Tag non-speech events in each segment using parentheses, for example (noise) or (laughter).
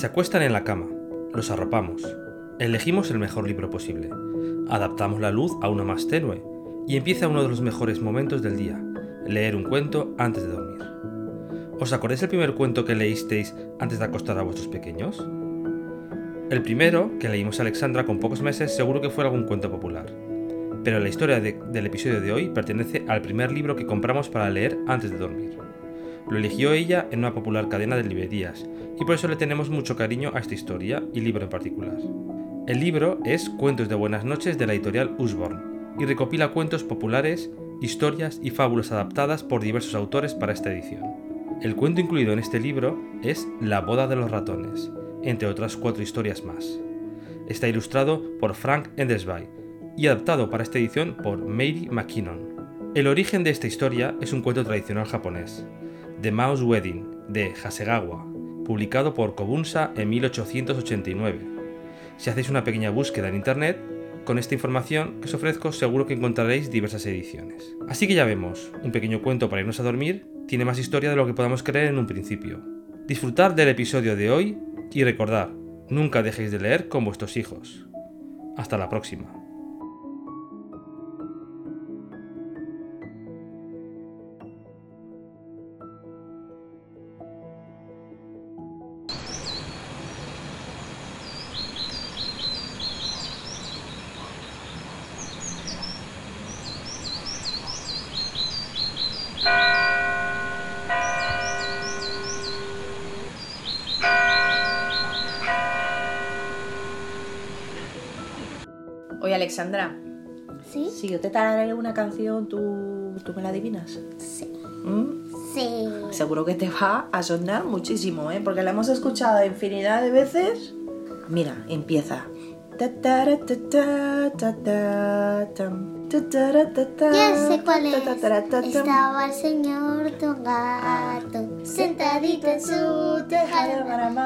Se acuestan en la cama, los arropamos, elegimos el mejor libro posible, adaptamos la luz a una más tenue y empieza uno de los mejores momentos del día, leer un cuento antes de dormir. ¿Os acordáis el primer cuento que leísteis antes de acostar a vuestros pequeños? El primero, que leímos a Alexandra con pocos meses, seguro que fue algún cuento popular. Pero la historia de- del episodio de hoy pertenece al primer libro que compramos para leer antes de dormir. Lo eligió ella en una popular cadena de librerías, y por eso le tenemos mucho cariño a esta historia y libro en particular. El libro es Cuentos de Buenas noches de la editorial Usborne, y recopila cuentos populares, historias y fábulas adaptadas por diversos autores para esta edición. El cuento incluido en este libro es La boda de los ratones, entre otras cuatro historias más. Está ilustrado por Frank Endersby y adaptado para esta edición por Mary McKinnon. El origen de esta historia es un cuento tradicional japonés, The Mouse Wedding, de Hasegawa, publicado por Kobunsa en 1889. Si hacéis una pequeña búsqueda en internet, con esta información que os ofrezco seguro que encontraréis diversas ediciones. Así que ya vemos, un pequeño cuento para irnos a dormir tiene más historia de lo que podamos creer en un principio. Disfrutar del episodio de hoy y recordar, nunca dejéis de leer con vuestros hijos. Hasta la próxima. Oye Alexandra, ¿Sí? si yo te tararé una canción, ¿tú, tú me la adivinas? Sí. ¿Mm? Sí. Seguro que te va a sonar muchísimo, ¿eh? Porque la hemos escuchado infinidad de veces. Mira, empieza. Ya sé cuál es. Estaba el señor Don Gato sentadito en su tejado.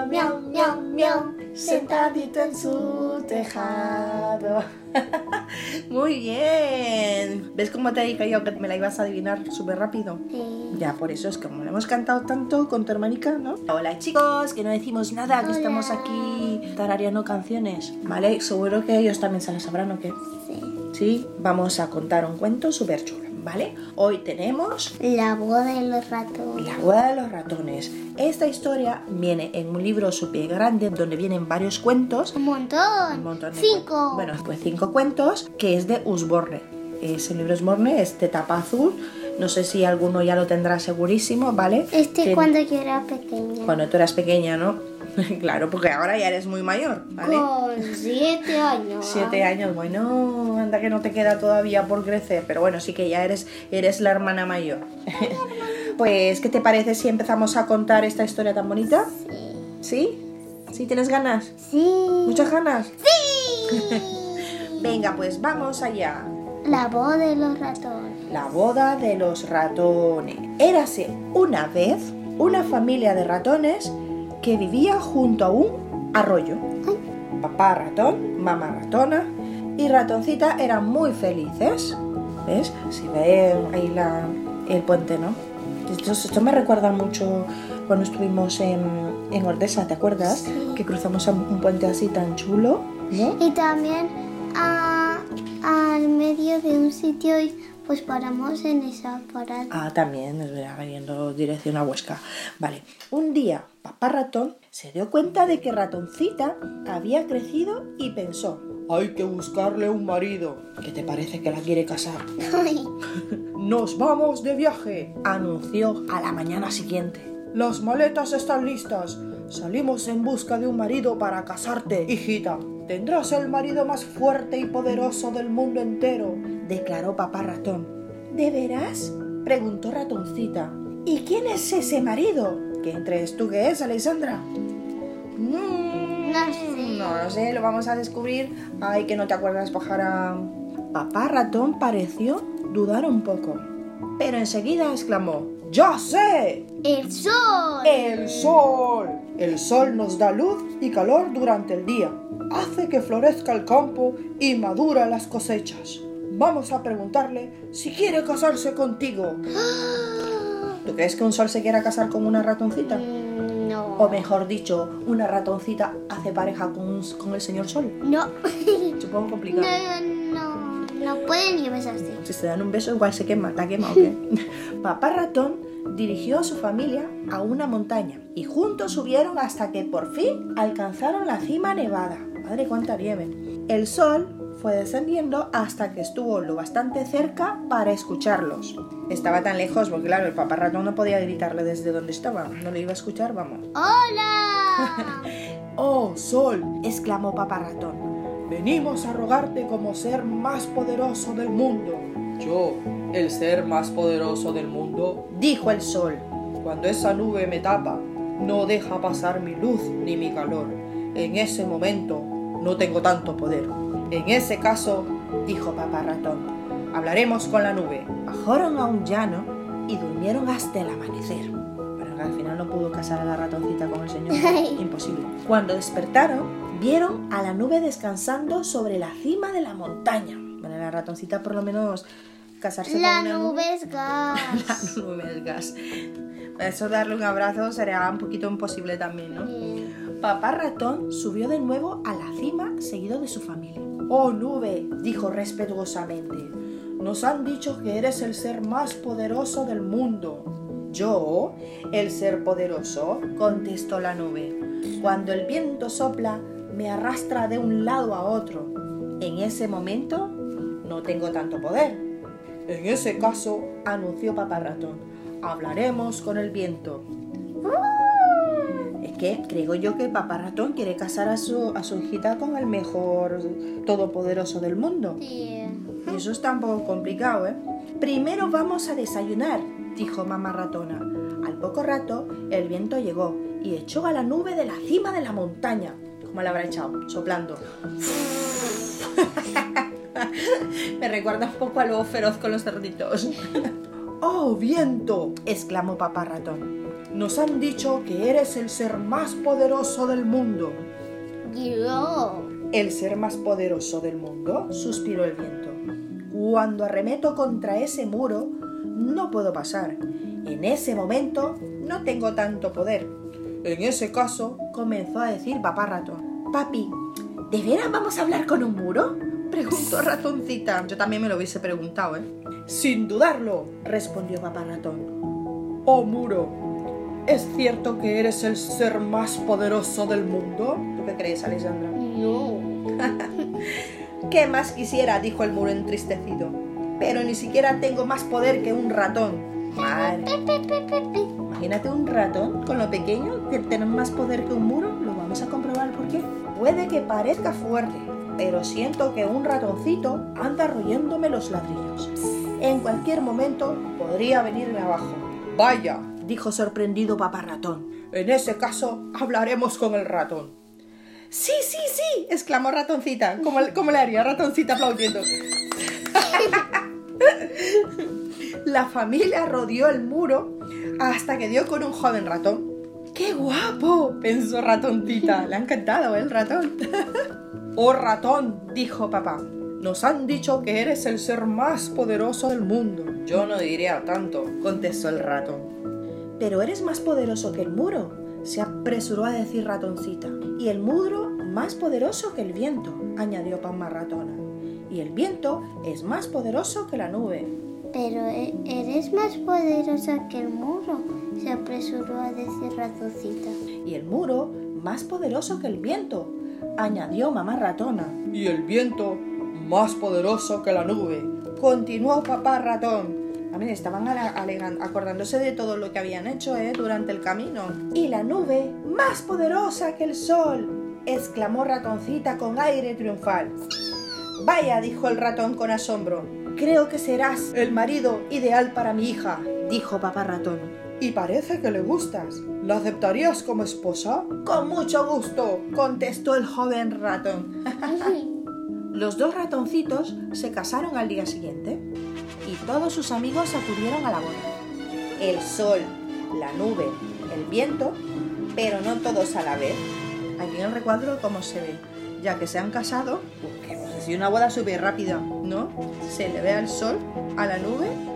Miau, miau, miau. Sentadito en su tejado. (laughs) Muy bien. ¿Ves cómo te dije yo que me la ibas a adivinar súper rápido? Sí. Ya, por eso es que como lo hemos cantado tanto con tu hermanica, ¿no? Hola chicos, que no decimos nada, que Hola. estamos aquí tarareando canciones. ¿Vale? Seguro que ellos también se las sabrán o qué. Sí. Sí, vamos a contar un cuento súper chulo, ¿vale? Hoy tenemos La boda de los ratones. La boda de los ratones. Esta historia viene en un libro súper grande donde vienen varios cuentos. Un montón. Un montón de Cinco. cuentos. Bueno, pues cinco cuentos, que es de Usborne. Ese libro Usborne es de tapa azul. No sé si alguno ya lo tendrá segurísimo, ¿vale? Este Que- cuando yo era pequeña. Cuando tú eras pequeña, ¿no? (laughs) claro, porque ahora ya eres muy mayor, ¿vale? Con siete años. Siete años, bueno, anda que no te queda todavía por crecer, pero bueno, sí que ya eres, eres la hermana mayor. (laughs) pues, ¿qué te parece si empezamos a contar esta historia tan bonita? Sí. ¿Sí? ¿Sí tienes ganas? Sí. ¿Muchas ganas? Sí. (laughs) Venga, pues vamos allá. La boda de los ratones. La boda de los ratones. Érase una vez una familia de ratones que vivía junto a un arroyo. Papá ratón, mamá ratona y ratoncita eran muy felices. ¿Ves? Si ve ahí la, el puente, ¿no? Esto, esto me recuerda mucho cuando estuvimos en, en Ordesa, ¿te acuerdas? Sí. Que cruzamos un un puente así tan chulo, ¿no? Y también a- al medio de un sitio y pues paramos en esa parada. Ah, también, es verdad, yendo dirección a Huesca. Vale, un día papá ratón se dio cuenta de que ratoncita había crecido y pensó, hay que buscarle un marido. ¿Qué te parece que la quiere casar? (laughs) Nos vamos de viaje, anunció a la mañana siguiente. Las maletas están listas. Salimos en busca de un marido para casarte, hijita. Tendrás el marido más fuerte y poderoso del mundo entero, declaró papá ratón. ¿De veras? Preguntó Ratoncita. ¿Y quién es ese marido? ¿Quién crees tú que es, Alexandra? Mm, No sé. No lo sé, lo vamos a descubrir. Ay, que no te acuerdas, pájara. Papá ratón pareció dudar un poco, pero enseguida exclamó: ¡Ya sé! El sol. El sol. El sol nos da luz y calor durante el día. Hace que florezca el campo y madura las cosechas. Vamos a preguntarle si quiere casarse contigo. (gasps) ¿Tú crees que un sol se quiera casar con una ratoncita? Mm, No. O mejor dicho, una ratoncita hace pareja con, un- con el señor sol. No. (laughs) Supongo complicado. No, no, no pueden ni besarse. Si se dan un beso, igual se quema, ¿está quema o qué? (laughs) Papá ratón dirigió a su familia a una montaña y juntos subieron hasta que por fin alcanzaron la cima nevada. Madre cuánta nieve. El sol fue descendiendo hasta que estuvo lo bastante cerca para escucharlos. Estaba tan lejos porque claro, el papá ratón no podía gritarle desde donde estaba. No le iba a escuchar, vamos. ¡Hola! (laughs) ¡Oh, sol! exclamó papá ratón. Venimos a rogarte como ser más poderoso del mundo. Yo, el ser más poderoso del mundo, Dijo el sol. cuando esa nube me tapa, no deja pasar mi luz ni mi calor. En ese momento no tengo tanto poder. En ese caso, dijo papá ratón. Hablaremos con la nube. Bajaron a un llano y durmieron hasta el amanecer. Pero al final no pudo casar a la ratoncita con el señor. Imposible. Cuando despertaron, vieron a la nube descansando sobre la cima de la montaña. Bueno, la ratoncita por lo menos casarse La con una nube es gas. (laughs) La nube es gas. Eso darle un abrazo sería un poquito imposible también, ¿no? Papá ratón subió de nuevo a la cima seguido de su familia. Oh nube, dijo respetuosamente, nos han dicho que eres el ser más poderoso del mundo. Yo, el ser poderoso, contestó la nube. Cuando el viento sopla, me arrastra de un lado a otro. En ese momento, no tengo tanto poder. En ese caso, Anunció papá ratón. Hablaremos con el viento. Es que creo yo que papá ratón quiere casar a su, a su hijita con el mejor todopoderoso del mundo. Sí. Y eso está un poco complicado, ¿eh? Primero vamos a desayunar, dijo mamá ratona. Al poco rato, el viento llegó y echó a la nube de la cima de la montaña. ¿Cómo la habrá echado? Soplando. (laughs) (laughs) Me recuerda un poco a lobo feroz con los cerditos. (laughs) ¡Oh, viento! exclamó papá ratón. Nos han dicho que eres el ser más poderoso del mundo. Yo. ¿El ser más poderoso del mundo? suspiró el viento. Cuando arremeto contra ese muro, no puedo pasar. En ese momento, no tengo tanto poder. en ese caso, Comenzó a decir papá ratón. Papi, ¿de veras vamos a hablar con un muro? Preguntó ratoncita. Yo también me lo hubiese preguntado, ¿eh? sin dudarlo, Respondió papá ratón. oh muro, ¿es cierto que eres el ser más poderoso del mundo? ¿Tú qué crees, Alexandra? No. (laughs) ¿Qué más quisiera? dijo el muro entristecido. Pero ni siquiera tengo más poder que un ratón. Madre. Imagínate un ratón con lo pequeño que tener más poder que un muro. Lo vamos a comprobar por qué. Puede que parezca fuerte, pero siento que un ratoncito anda royéndome los ladrillos. En cualquier momento podría venirme abajo, Vaya, dijo sorprendido papá ratón. en ese caso hablaremos con el ratón. Sí, sí, sí, exclamó ratoncita. ¿Cómo, cómo le haría ratoncita aplaudiendo? (laughs) La familia rodeó el muro hasta que dio con un joven ratón. ¡Qué guapo! pensó ratoncita. Le ha encantado ¿eh, el ratón. (laughs) Oh ratón, Dijo papá. nos han dicho que eres el ser más poderoso del mundo. Yo no diría tanto. Contestó el ratón. Pero eres más poderoso que el muro, se apresuró a decir ratoncita. Y el muro más poderoso que el viento, añadió Pamma ratona. Y el viento es más poderoso que la nube. Pero e- eres más poderosa que el muro. Se apresuró a decir ratoncita. Y el muro más poderoso que el viento, añadió mamá ratona. Y el viento más poderoso que la nube. Continuó papá ratón. Ver, estaban acordándose de todo lo que habían hecho ¿eh? durante el camino. Y la nube más poderosa que el sol, exclamó ratoncita con aire triunfal. Vaya, dijo el ratón con asombro. Creo que serás el marido ideal para mi hija, dijo papá ratón. Y parece que le gustas. ¿La aceptarías como esposa? Con mucho gusto, contestó el joven ratón. (laughs) Los dos ratoncitos se casaron al día siguiente y todos sus amigos acudieron a la boda. El sol, la nube, el viento, pero no todos a la vez. Aquí en el recuadro cómo se ve, ya que se han casado, que pues, sido una boda súper rápida, ¿no? Se le ve al sol, a la nube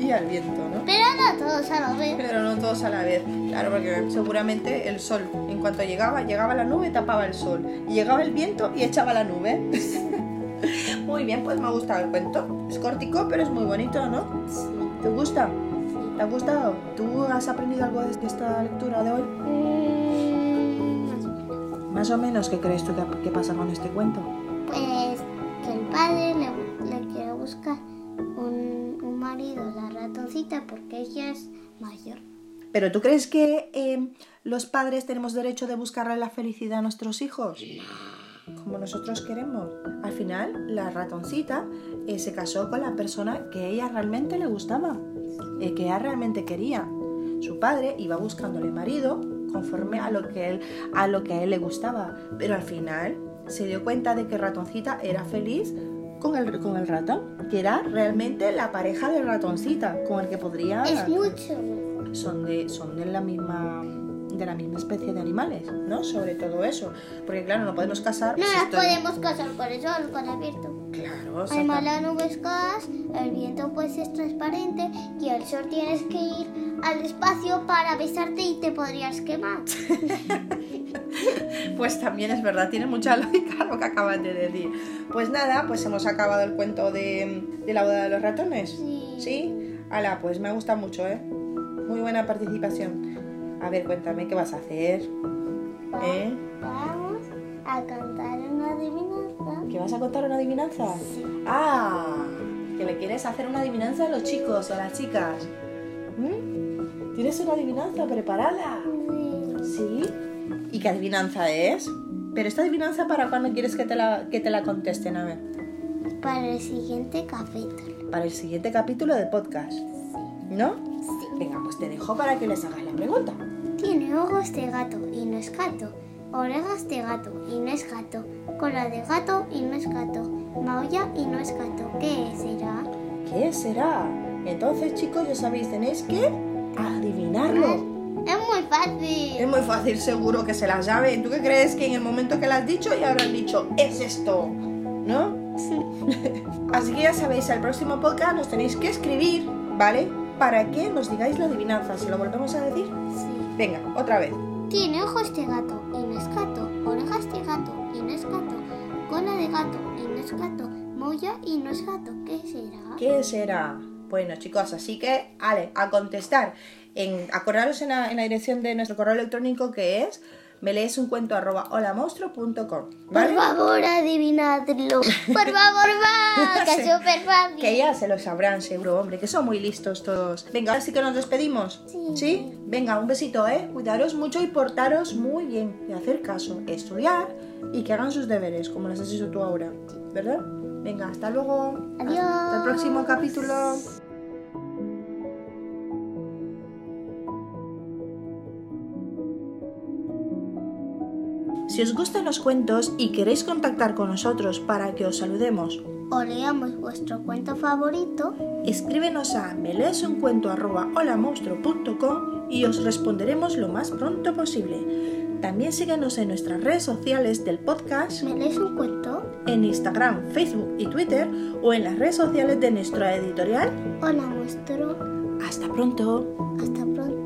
Y al viento. ¿no? Pero no todos a la vez. Pero no todos a la vez, claro, porque seguramente el sol, en cuanto llegaba, llegaba la nube, tapaba el sol. Y llegaba el viento y echaba la nube. (laughs) muy bien, pues me ha gustado el cuento. Es cortico, pero es muy bonito, ¿no? Sí. ¿Te gusta? sí. ¿Te ha gustado? ¿Tú has aprendido algo de esta lectura de hoy? Mm, más o menos. ¿qué crees tú que, pasa con este cuento? Pues que el padre le, le quiere buscar la ratoncita porque ella es mayor. ¿Pero tú crees que eh, los padres tenemos derecho de buscarle la felicidad a nuestros hijos? Como nosotros queremos. Al final, la ratoncita eh, se casó con la persona que ella realmente le gustaba, eh, que ella realmente quería. Su padre iba buscándole marido conforme a lo que él, a lo que a él le gustaba, pero al final se dio cuenta de que ratoncita era feliz con el, con el ratón, que era realmente la pareja de ratoncita, con el que podría Es mucho mejor. son de, son de la misma de la misma especie de animales, ¿no? Sobre todo eso. Porque claro, no podemos casar. No las esto- podemos casar con el sol, con el viento. Claro, Además la nube es gas, el viento pues es transparente y el sol tienes que ir al espacio para besarte y te podrías quemar. (laughs) (laughs) Pues también es verdad, tiene mucha (laughs) lógica lo que acabas de decir. Pues nada, pues hemos acabado el cuento de, de la boda de los ratones. Sí. ¿Sí? Ala, pues me gusta mucho, ¿eh? Muy buena participación. A ver, cuéntame qué vas a hacer. Va- ¿Eh? Vamos a cantar una adivinanza. ¿Que vas a contar una adivinanza? Sí. Ah, que le quieres hacer una adivinanza a los chicos y a las chicas. ¿Mm? ¿Tienes una adivinanza preparada? Sí. Sí. ¿Y qué adivinanza es? Pero esta adivinanza para cuándo quieres que te la, que te la contesten, a ver. Para el siguiente capítulo. Para el siguiente capítulo del podcast, ¿no? Sí. Venga, pues te dejo para que les hagas la pregunta. Tiene ojos de gato y no es gato. Orejas de gato y no es gato. Cola de gato y no es gato. Maulla y no es gato. ¿Qué será? ¿Qué será? Entonces, chicos, ya sabéis, tenéis que adivinarlo. Es muy fácil. Es muy fácil, seguro que se la sabe. ¿Tú qué crees que en el momento que la has dicho ya habrán dicho, es esto? ¿No? (laughs) Así que ya sabéis, al próximo podcast nos tenéis que escribir, ¿vale? Para que nos digáis la adivinanza. ¿Se lo volvemos a decir? Sí. Venga, otra vez. Tiene ojos de gato y no es gato. Orejas de gato y no es gato. Cola de gato y no es gato. Maulla y no es gato. ¿Qué será? ¿Qué será? Bueno, chicos, así que, ale, a contestar. En, acordaros en la, en la dirección de nuestro correo electrónico que es me lees un cuento arroba holamonstruo.com, ¿vale? Por favor, adivinadlo. Por (laughs) favor, va. (laughs) Que es Sí. súper fácil. Que ya se lo sabrán seguro, hombre, que son muy listos todos. Venga, ahora sí que nos despedimos. Sí. Venga, un besito, ¿eh? Cuidaros mucho y portaros muy bien. Y hacer caso, estudiar y que hagan sus deberes, como las has hecho tú ahora. ¿Verdad? Venga, hasta luego. Adiós. Hasta el próximo capítulo. Si os gustan los cuentos y queréis contactar con nosotros para que os saludemos O leamos vuestro cuento favorito. Escríbenos a meleesuncuento.holamonstruo.com y os responderemos lo más pronto posible. También síguenos en nuestras redes sociales del podcast, ¿Me lees un cuento? en Instagram, Facebook y Twitter o en las redes sociales de nuestra editorial. Hola, muestro. Hasta pronto. Hasta pronto.